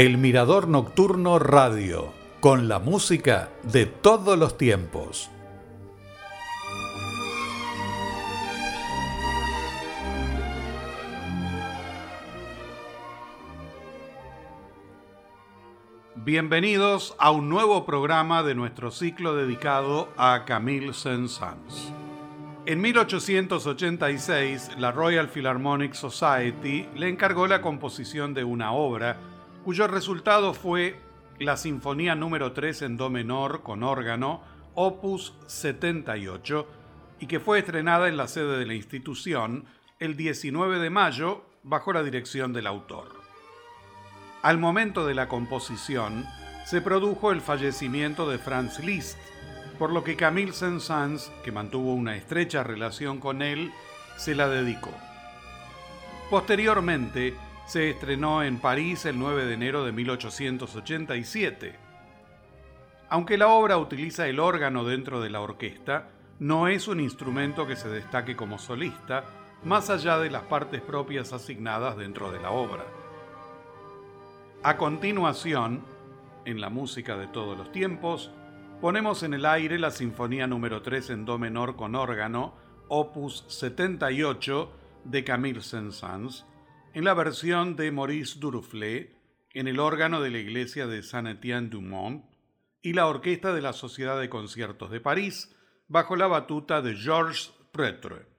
El Mirador Nocturno Radio, con la música de todos los tiempos. Bienvenidos a un nuevo programa de nuestro ciclo dedicado a Camille Saint-Saëns. En 1886, la Royal Philharmonic Society le encargó la composición de una obra cuyo resultado fue la Sinfonía número 3 en Do menor con órgano, opus 78, y que fue estrenada en la sede de la institución el 19 de mayo bajo la dirección del autor. Al momento de la composición, se produjo el fallecimiento de Franz Liszt, por lo que Camille Saint-Saëns, que mantuvo una estrecha relación con él, se la dedicó. Posteriormente, se estrenó en París el 9 de enero de 1887. Aunque la obra utiliza el órgano dentro de la orquesta, no es un instrumento que se destaque como solista, más allá de las partes propias asignadas dentro de la obra. A continuación, en la música de todos los tiempos, ponemos en el aire la Sinfonía número 3 en Do menor con órgano, opus 78 de Camille Saint-Saëns, en la versión de Maurice Duruflé, en el órgano de la iglesia de Saint-Étienne-du-Mont y la orquesta de la Sociedad de Conciertos de París, bajo la batuta de Georges Pretre.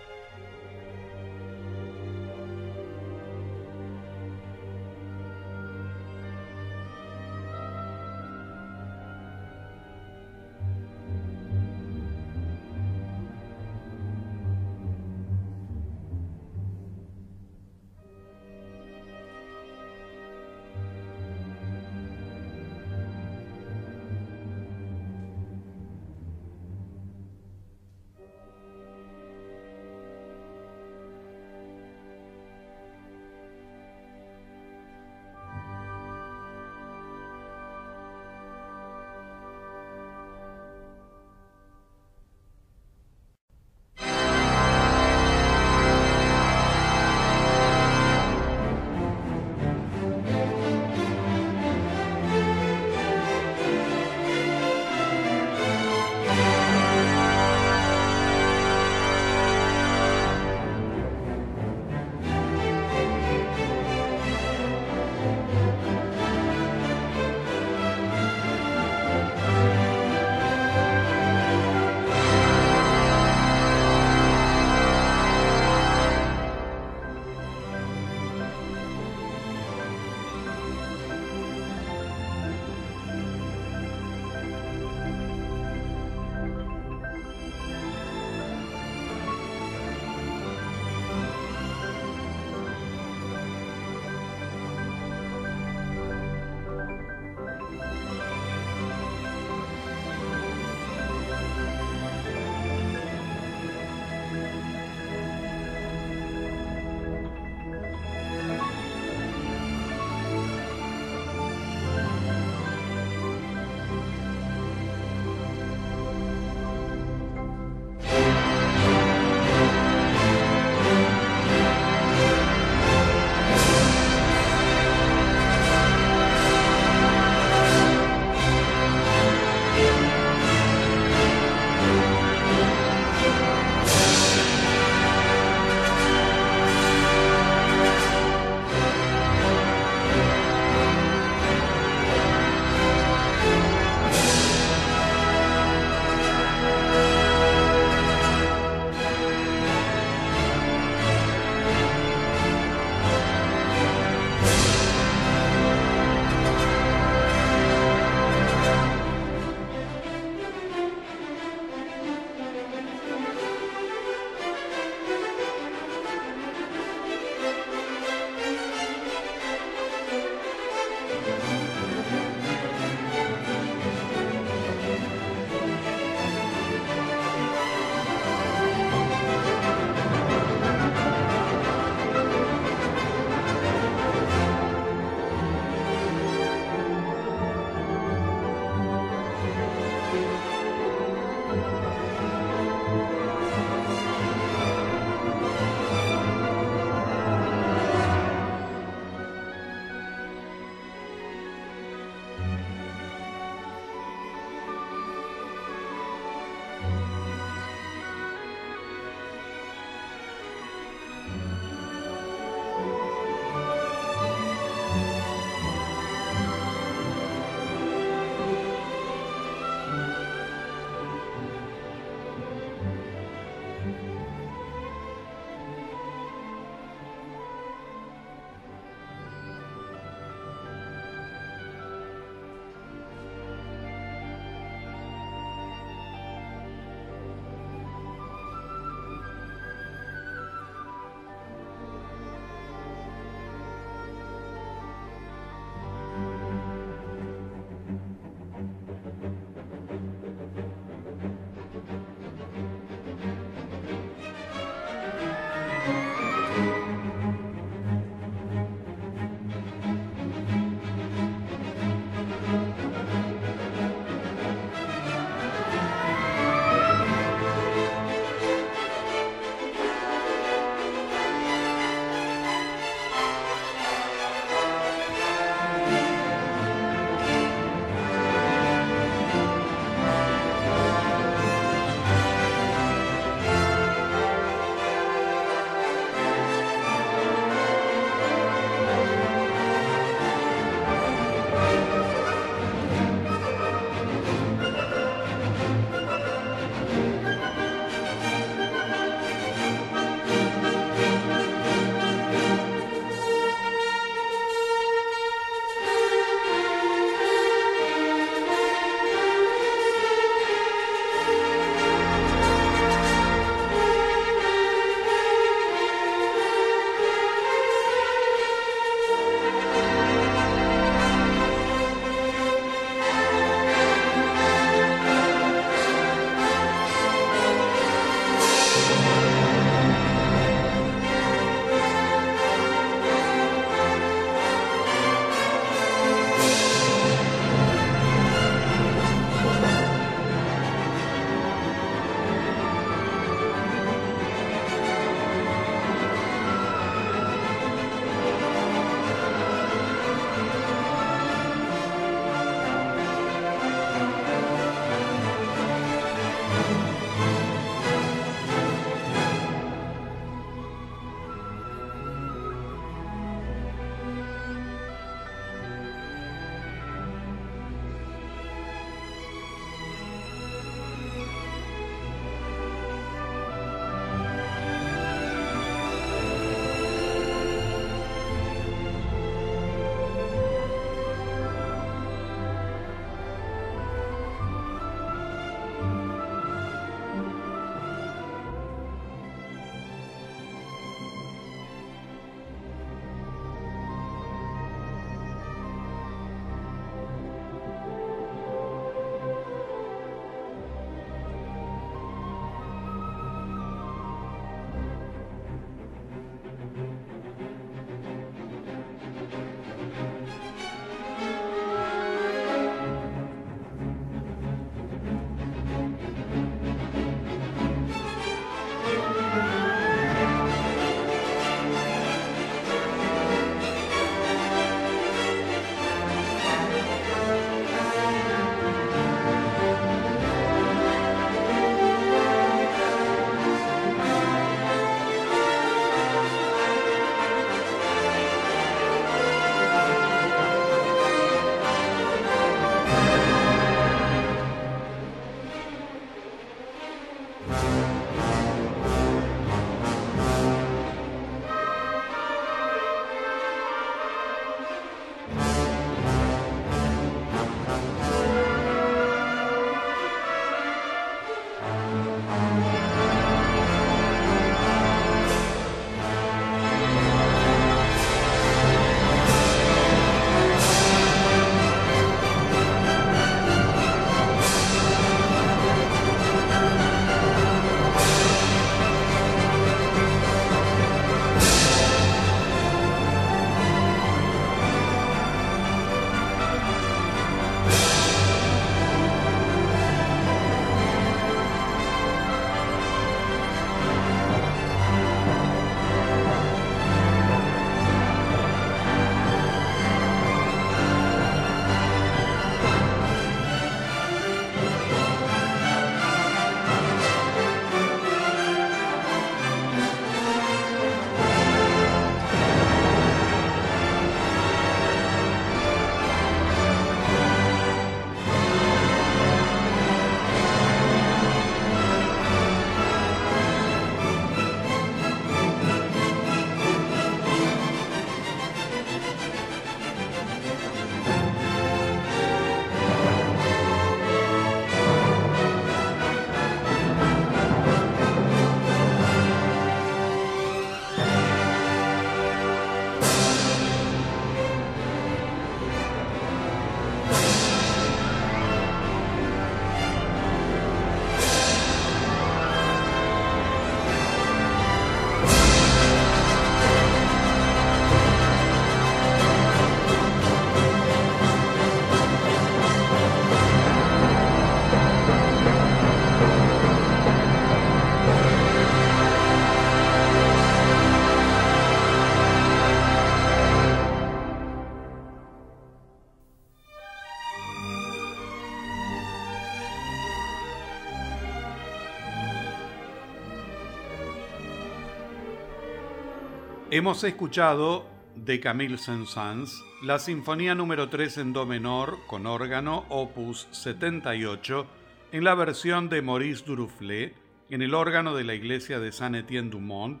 Hemos escuchado de Camille Saint-Saëns la Sinfonía número 3 en Do menor con órgano, opus 78, en la versión de Maurice Duruflé, en el órgano de la iglesia de Saint-Étienne-du-Mont,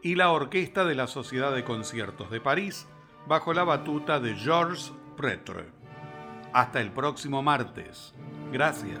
y la orquesta de la Sociedad de Conciertos de París, bajo la batuta de Georges Pretre. Hasta el próximo martes. Gracias.